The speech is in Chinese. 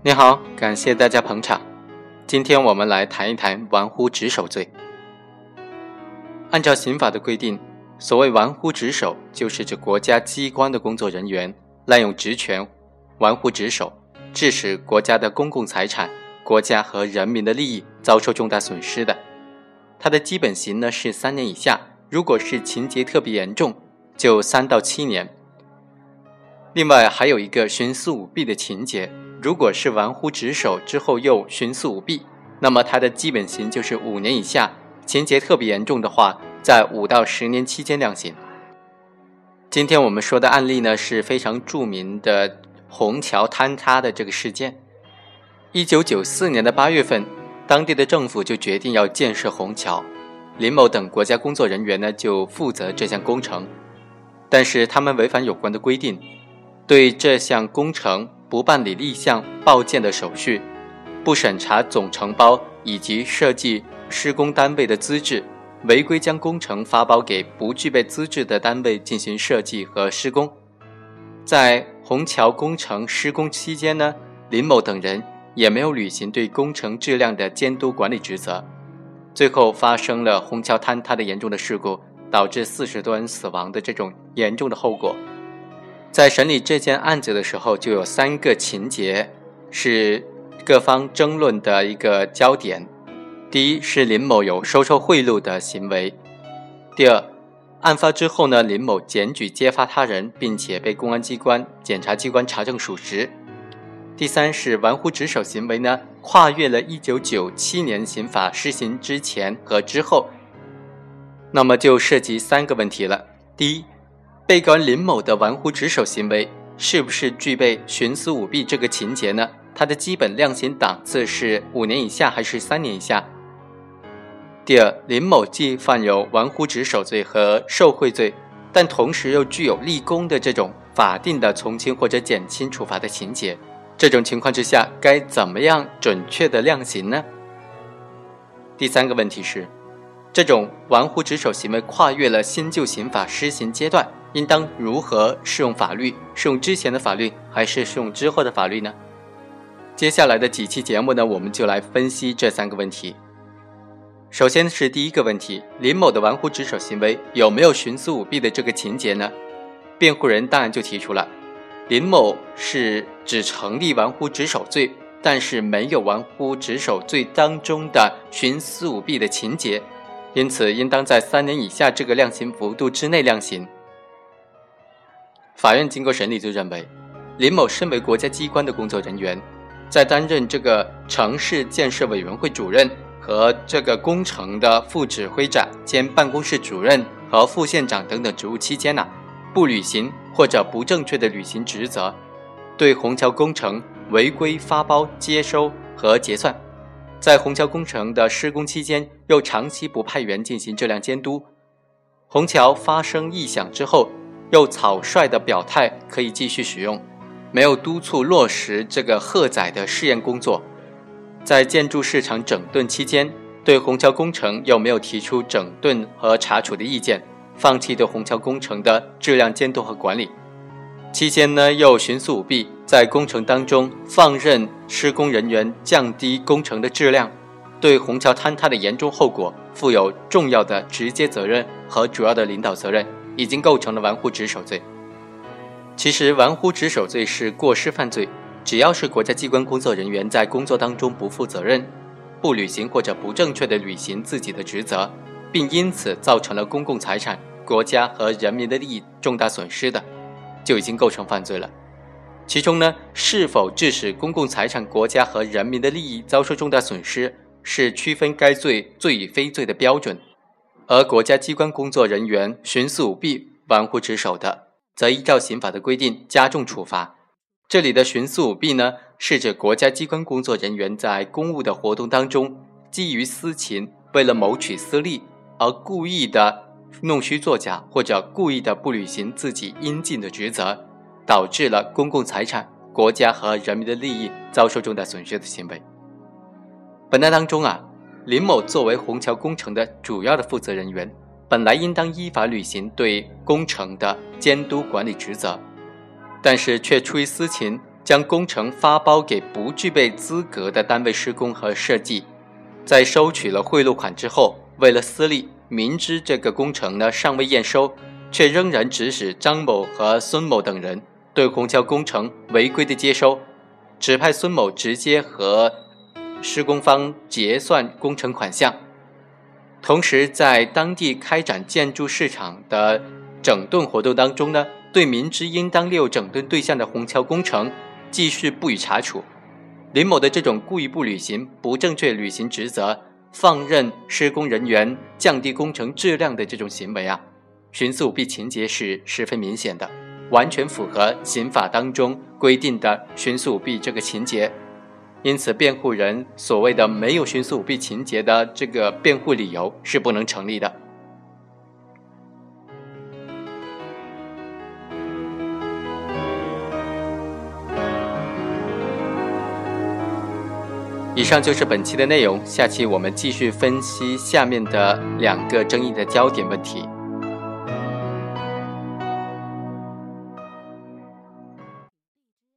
你好，感谢大家捧场。今天我们来谈一谈玩忽职守罪。按照刑法的规定，所谓玩忽职守，就是指国家机关的工作人员滥用职权、玩忽职守，致使国家的公共财产、国家和人民的利益遭受重大损失的。它的基本刑呢是三年以下，如果是情节特别严重，就三到七年。另外还有一个徇私舞弊的情节。如果是玩忽职守之后又徇私舞弊，那么他的基本刑就是五年以下，情节特别严重的话，在五到十年期间量刑。今天我们说的案例呢是非常著名的虹桥坍塌的这个事件。一九九四年的八月份，当地的政府就决定要建设虹桥，林某等国家工作人员呢就负责这项工程，但是他们违反有关的规定，对这项工程。不办理立项报建的手续，不审查总承包以及设计施工单位的资质，违规将工程发包给不具备资质的单位进行设计和施工。在虹桥工程施工期间呢，林某等人也没有履行对工程质量的监督管理职责，最后发生了虹桥坍塌的严重的事故，导致四十多人死亡的这种严重的后果。在审理这件案子的时候，就有三个情节是各方争论的一个焦点。第一是林某有收受贿赂的行为；第二，案发之后呢，林某检举揭发他人，并且被公安机关、检察机关查证属实；第三是玩忽职守行为呢，跨越了一九九七年刑法施行之前和之后。那么就涉及三个问题了。第一。被告人林某的玩忽职守行为是不是具备徇私舞弊这个情节呢？他的基本量刑档次是五年以下还是三年以下？第二，林某既犯有玩忽职守罪和受贿罪，但同时又具有立功的这种法定的从轻或者减轻处罚的情节，这种情况之下该怎么样准确的量刑呢？第三个问题是，这种玩忽职守行为跨越了新旧刑法施行阶段。应当如何适用法律？适用之前的法律，还是适用之后的法律呢？接下来的几期节目呢，我们就来分析这三个问题。首先是第一个问题：林某的玩忽职守行为有没有徇私舞弊的这个情节呢？辩护人当然就提出了，林某是只成立玩忽职守罪，但是没有玩忽职守罪当中的徇私舞弊的情节，因此应当在三年以下这个量刑幅度之内量刑。法院经过审理，就认为，林某身为国家机关的工作人员，在担任这个城市建设委员会主任和这个工程的副指挥长兼办公室主任和副县长等等职务期间呢，不履行或者不正确的履行职责，对虹桥工程违规发包、接收和结算，在虹桥工程的施工期间又长期不派员进行质量监督，虹桥发生异响之后。又草率的表态可以继续使用，没有督促落实这个荷载的试验工作，在建筑市场整顿期间，对虹桥工程又没有提出整顿和查处的意见，放弃对虹桥工程的质量监督和管理，期间呢又徇私舞弊，在工程当中放任施工人员降低工程的质量，对虹桥坍塌的严重后果负有重要的直接责任和主要的领导责任。已经构成了玩忽职守罪。其实，玩忽职守罪是过失犯罪，只要是国家机关工作人员在工作当中不负责任、不履行或者不正确的履行自己的职责，并因此造成了公共财产、国家和人民的利益重大损失的，就已经构成犯罪了。其中呢，是否致使公共财产、国家和人民的利益遭受重大损失，是区分该罪罪与非罪的标准。而国家机关工作人员徇私舞弊、玩忽职守的，则依照刑法的规定加重处罚。这里的徇私舞弊呢，是指国家机关工作人员在公务的活动当中，基于私情，为了谋取私利而故意的弄虚作假，或者故意的不履行自己应尽的职责，导致了公共财产、国家和人民的利益遭受重大损失的行为。本案当中啊。林某作为虹桥工程的主要的负责人员，本来应当依法履行对工程的监督管理职责，但是却出于私情，将工程发包给不具备资格的单位施工和设计，在收取了贿赂款之后，为了私利，明知这个工程呢尚未验收，却仍然指使张某和孙某等人对虹桥工程违规的接收，指派孙某直接和施工方结算工程款项，同时在当地开展建筑市场的整顿活动当中呢，对明知应当列入整顿对象的虹桥工程。继续不予查处，林某的这种故意不履行、不正确履行职责、放任施工人员降低工程质量的这种行为啊，徇私舞弊情节是十分明显的，完全符合刑法当中规定的徇私舞弊这个情节。因此，辩护人所谓的没有徇私舞弊情节的这个辩护理由是不能成立的。以上就是本期的内容，下期我们继续分析下面的两个争议的焦点问题。